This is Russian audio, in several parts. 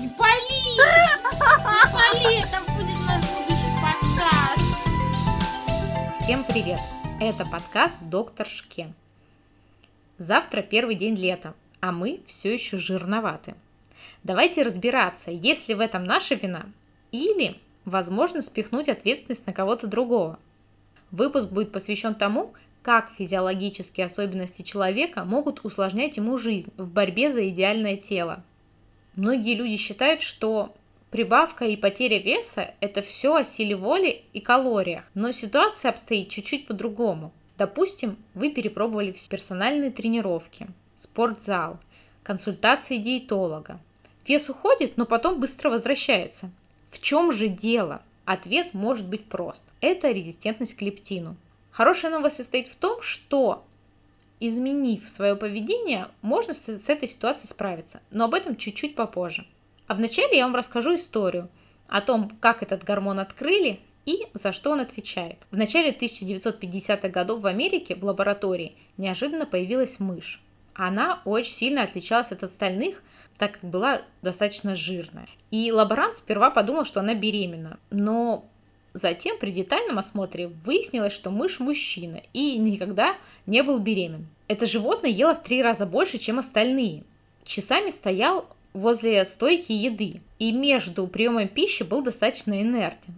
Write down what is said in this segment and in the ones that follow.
Не пали! Не пали! Это будет наш будущий подкаст! Всем привет! Это подкаст «Доктор Шке». Завтра первый день лета, а мы все еще жирноваты. Давайте разбираться, есть ли в этом наша вина или, возможно, спихнуть ответственность на кого-то другого. Выпуск будет посвящен тому, как физиологические особенности человека могут усложнять ему жизнь в борьбе за идеальное тело. Многие люди считают, что прибавка и потеря веса – это все о силе воли и калориях, но ситуация обстоит чуть-чуть по-другому. Допустим, вы перепробовали персональные тренировки, спортзал, консультации диетолога. Вес уходит, но потом быстро возвращается. В чем же дело? Ответ может быть прост. Это резистентность к лептину. Хорошая новость состоит в том, что изменив свое поведение, можно с этой ситуацией справиться. Но об этом чуть-чуть попозже. А вначале я вам расскажу историю о том, как этот гормон открыли и за что он отвечает. В начале 1950-х годов в Америке в лаборатории неожиданно появилась мышь. Она очень сильно отличалась от остальных, так как была достаточно жирная. И лаборант сперва подумал, что она беременна, но Затем при детальном осмотре выяснилось, что мышь мужчина и никогда не был беремен. Это животное ело в три раза больше, чем остальные. Часами стоял возле стойки еды и между приемом пищи был достаточно инертен.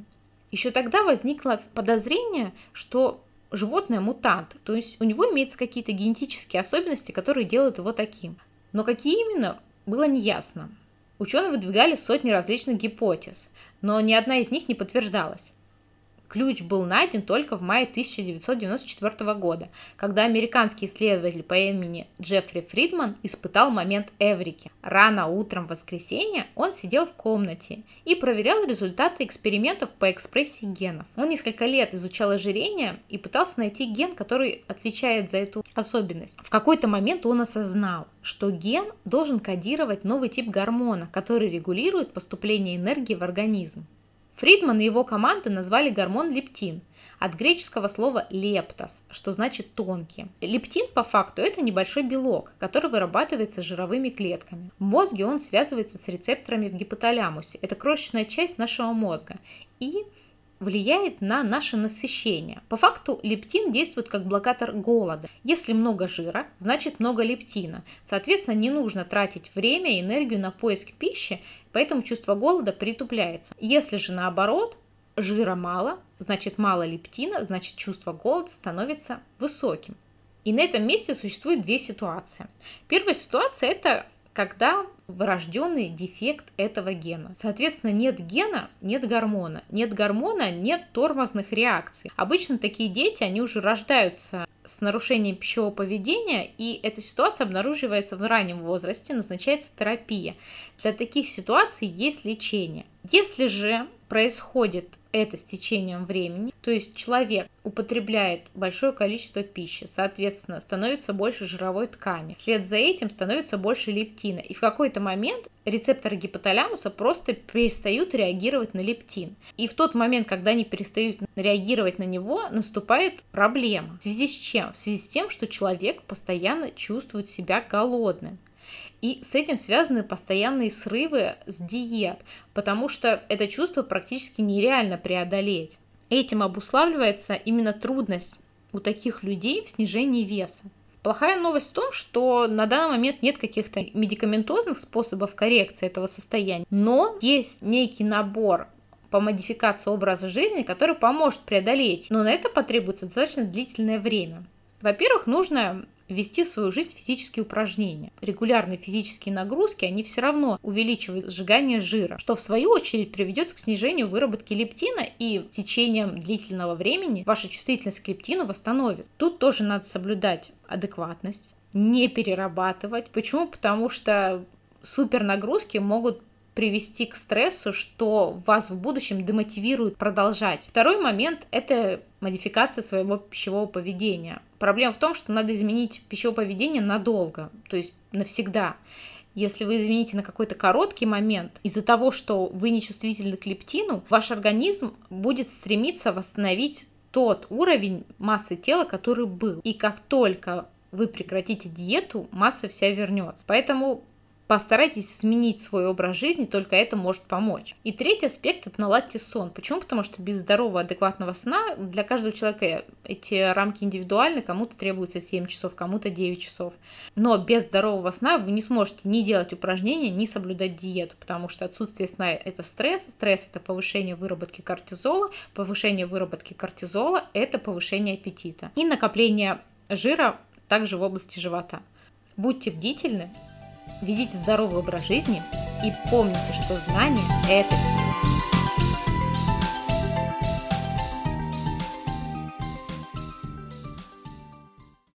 Еще тогда возникло подозрение, что животное мутант, то есть у него имеются какие-то генетические особенности, которые делают его таким. Но какие именно, было неясно. Ученые выдвигали сотни различных гипотез, но ни одна из них не подтверждалась. Ключ был найден только в мае 1994 года, когда американский исследователь по имени Джеффри Фридман испытал момент Эврики. Рано утром в воскресенье он сидел в комнате и проверял результаты экспериментов по экспрессии генов. Он несколько лет изучал ожирение и пытался найти ген, который отвечает за эту особенность. В какой-то момент он осознал, что ген должен кодировать новый тип гормона, который регулирует поступление энергии в организм. Фридман и его команда назвали гормон лептин от греческого слова лептос, что значит тонкий. Лептин по факту это небольшой белок, который вырабатывается жировыми клетками. В мозге он связывается с рецепторами в гипоталямусе. Это крошечная часть нашего мозга. И влияет на наше насыщение. По факту лептин действует как блокатор голода. Если много жира, значит много лептина. Соответственно, не нужно тратить время и энергию на поиск пищи, поэтому чувство голода притупляется. Если же наоборот, жира мало, значит мало лептина, значит чувство голода становится высоким. И на этом месте существует две ситуации. Первая ситуация – это когда врожденный дефект этого гена. Соответственно, нет гена, нет гормона. Нет гормона, нет тормозных реакций. Обычно такие дети, они уже рождаются с нарушением пищевого поведения, и эта ситуация обнаруживается в раннем возрасте, назначается терапия. Для таких ситуаций есть лечение. Если же происходит это с течением времени, то есть человек употребляет большое количество пищи, соответственно, становится больше жировой ткани. Вслед за этим становится больше лептина. И в какой-то момент рецепторы гипоталямуса просто перестают реагировать на лептин. И в тот момент, когда они перестают реагировать на него, наступает проблема. В связи с чем? В связи с тем, что человек постоянно чувствует себя голодным. И с этим связаны постоянные срывы с диет, потому что это чувство практически нереально преодолеть. Этим обуславливается именно трудность у таких людей в снижении веса. Плохая новость в том, что на данный момент нет каких-то медикаментозных способов коррекции этого состояния, но есть некий набор по модификации образа жизни, который поможет преодолеть, но на это потребуется достаточно длительное время. Во-первых, нужно ввести в свою жизнь физические упражнения. Регулярные физические нагрузки, они все равно увеличивают сжигание жира, что в свою очередь приведет к снижению выработки лептина и течением длительного времени ваша чувствительность к лептину восстановится. Тут тоже надо соблюдать адекватность, не перерабатывать. Почему? Потому что супер нагрузки могут привести к стрессу, что вас в будущем демотивирует продолжать. Второй момент – это модификация своего пищевого поведения. Проблема в том, что надо изменить пищевое поведение надолго, то есть навсегда. Если вы измените на какой-то короткий момент, из-за того, что вы не чувствительны к лептину, ваш организм будет стремиться восстановить тот уровень массы тела, который был. И как только вы прекратите диету, масса вся вернется. Поэтому Постарайтесь сменить свой образ жизни, только это может помочь. И третий аспект – это наладьте сон. Почему? Потому что без здорового, адекватного сна для каждого человека эти рамки индивидуальны, кому-то требуется 7 часов, кому-то 9 часов. Но без здорового сна вы не сможете ни делать упражнения, ни соблюдать диету, потому что отсутствие сна – это стресс, стресс – это повышение выработки кортизола, повышение выработки кортизола – это повышение аппетита. И накопление жира также в области живота. Будьте бдительны, ведите здоровый образ жизни и помните, что знание – это сила.